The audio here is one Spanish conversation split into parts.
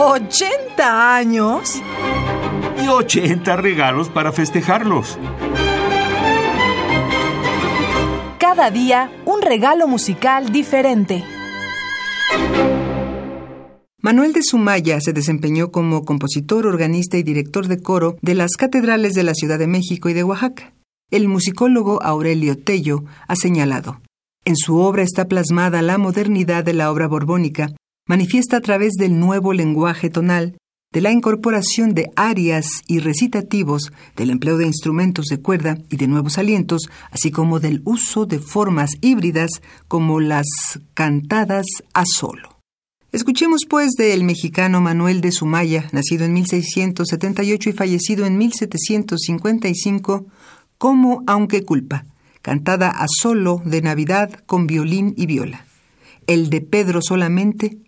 ¿80 años? Y 80 regalos para festejarlos. Cada día un regalo musical diferente. Manuel de Sumaya se desempeñó como compositor, organista y director de coro de las catedrales de la Ciudad de México y de Oaxaca. El musicólogo Aurelio Tello ha señalado, en su obra está plasmada la modernidad de la obra borbónica, manifiesta a través del nuevo lenguaje tonal, de la incorporación de arias y recitativos, del empleo de instrumentos de cuerda y de nuevos alientos, así como del uso de formas híbridas como las cantadas a solo. Escuchemos pues del mexicano Manuel de Sumaya, nacido en 1678 y fallecido en 1755, como Aunque culpa, cantada a solo de Navidad con violín y viola. El de Pedro solamente,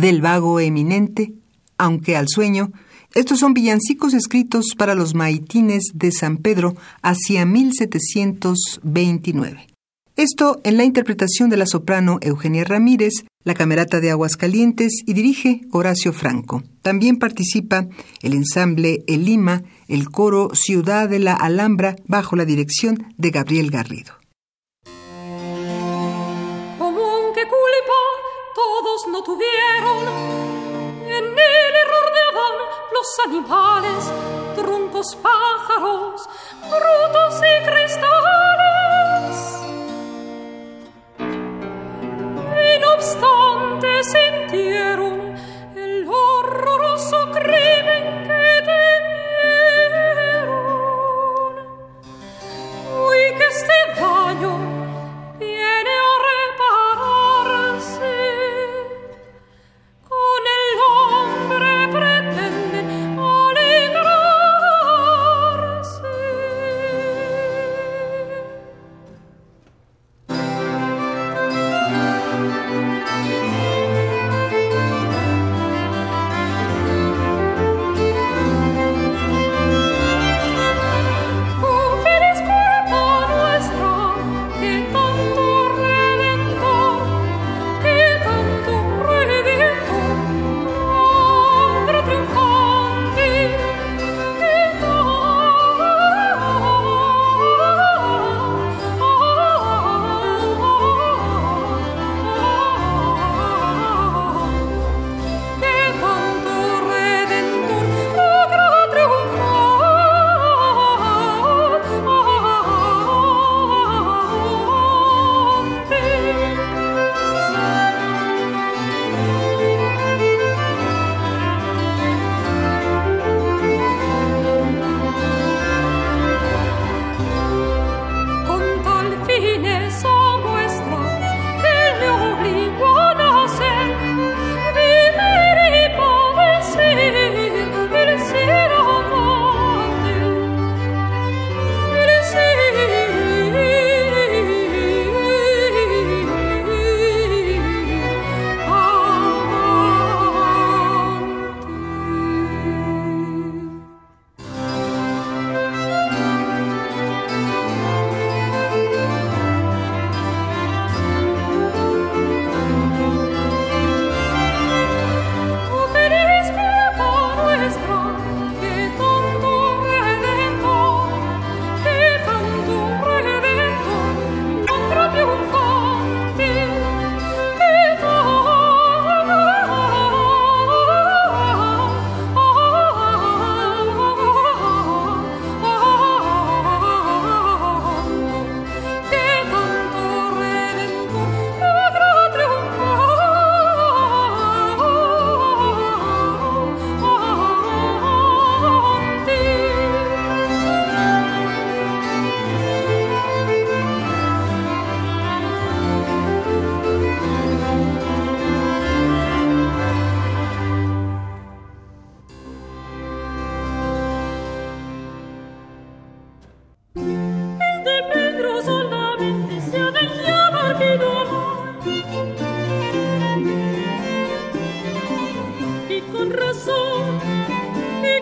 del vago eminente, aunque al sueño, estos son villancicos escritos para los maitines de San Pedro hacia 1729. Esto en la interpretación de la soprano Eugenia Ramírez, la Camerata de Aguascalientes y dirige Horacio Franco. También participa el ensamble El Lima, el coro Ciudad de la Alhambra bajo la dirección de Gabriel Garrido. No tuvieron en de Adán los animales, troncos, pájaros, frutos y cristales.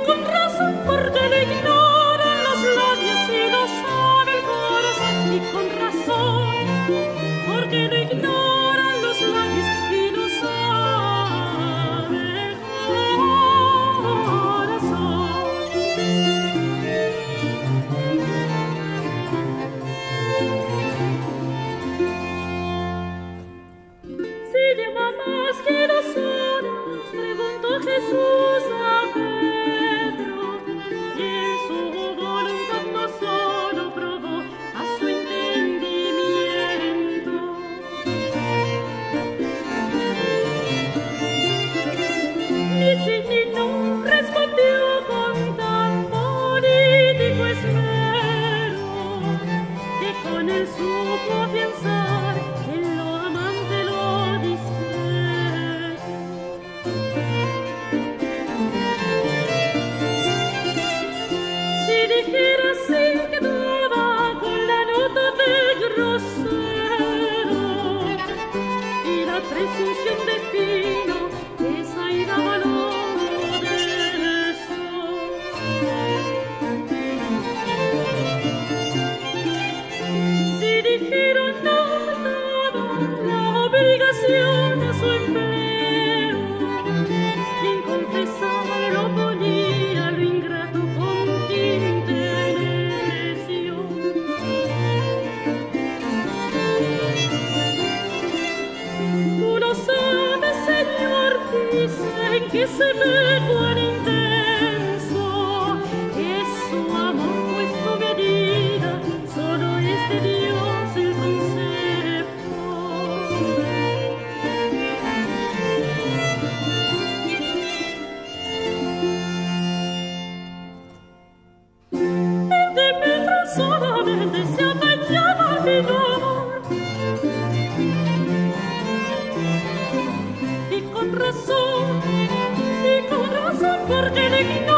und que se me Señor.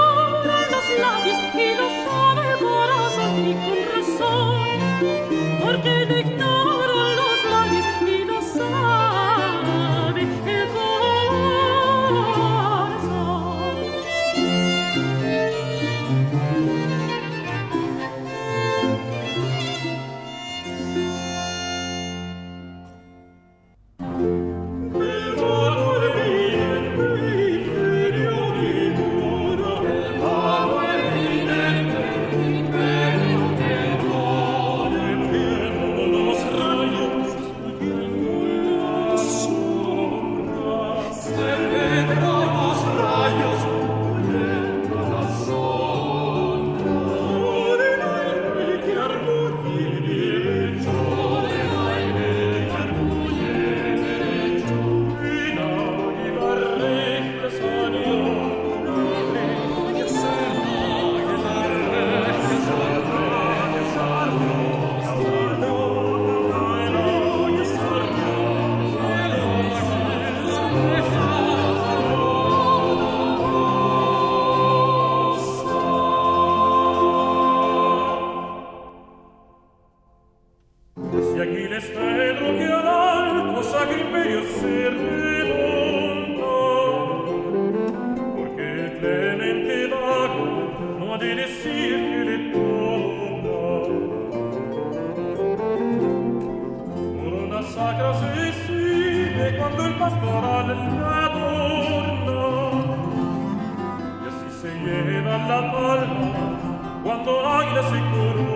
Que le toca. Por una sacra se decide cuando el pastoral al lado. Y así se llena la palma cuando la agua se.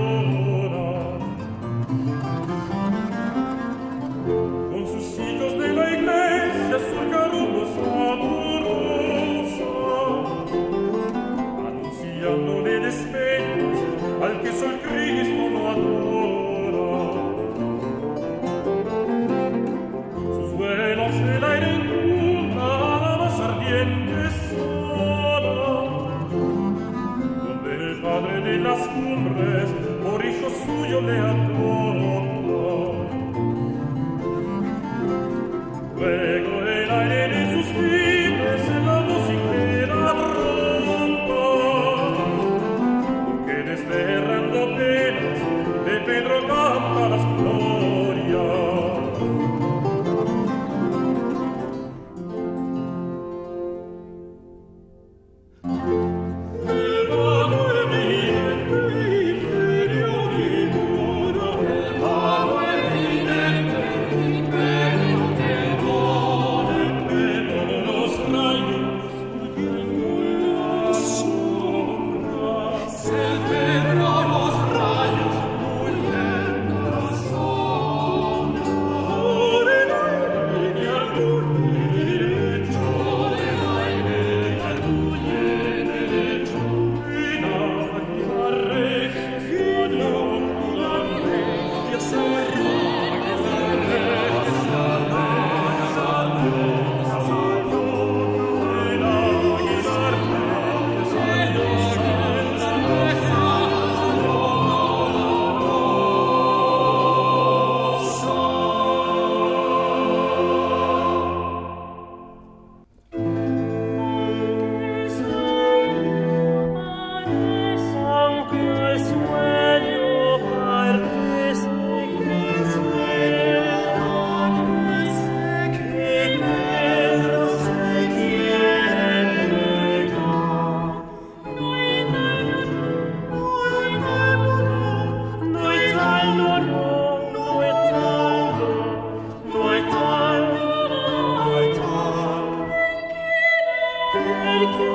Pedro canta las flores Thank you.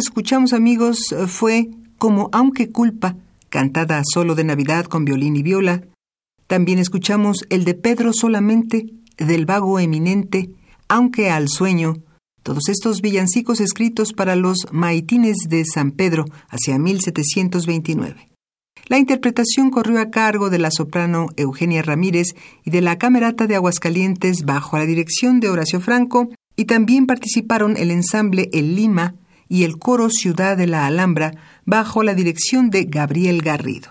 Escuchamos amigos fue Como aunque culpa, cantada solo de Navidad con violín y viola. También escuchamos el de Pedro solamente, del vago eminente, aunque al sueño, todos estos villancicos escritos para los maitines de San Pedro hacia 1729. La interpretación corrió a cargo de la soprano Eugenia Ramírez y de la Camerata de Aguascalientes bajo la dirección de Horacio Franco, y también participaron el ensamble El Lima y el coro Ciudad de la Alhambra bajo la dirección de Gabriel Garrido.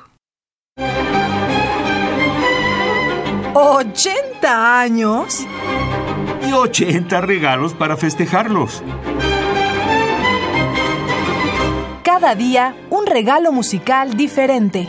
¿80 años? Y 80 regalos para festejarlos. Cada día un regalo musical diferente.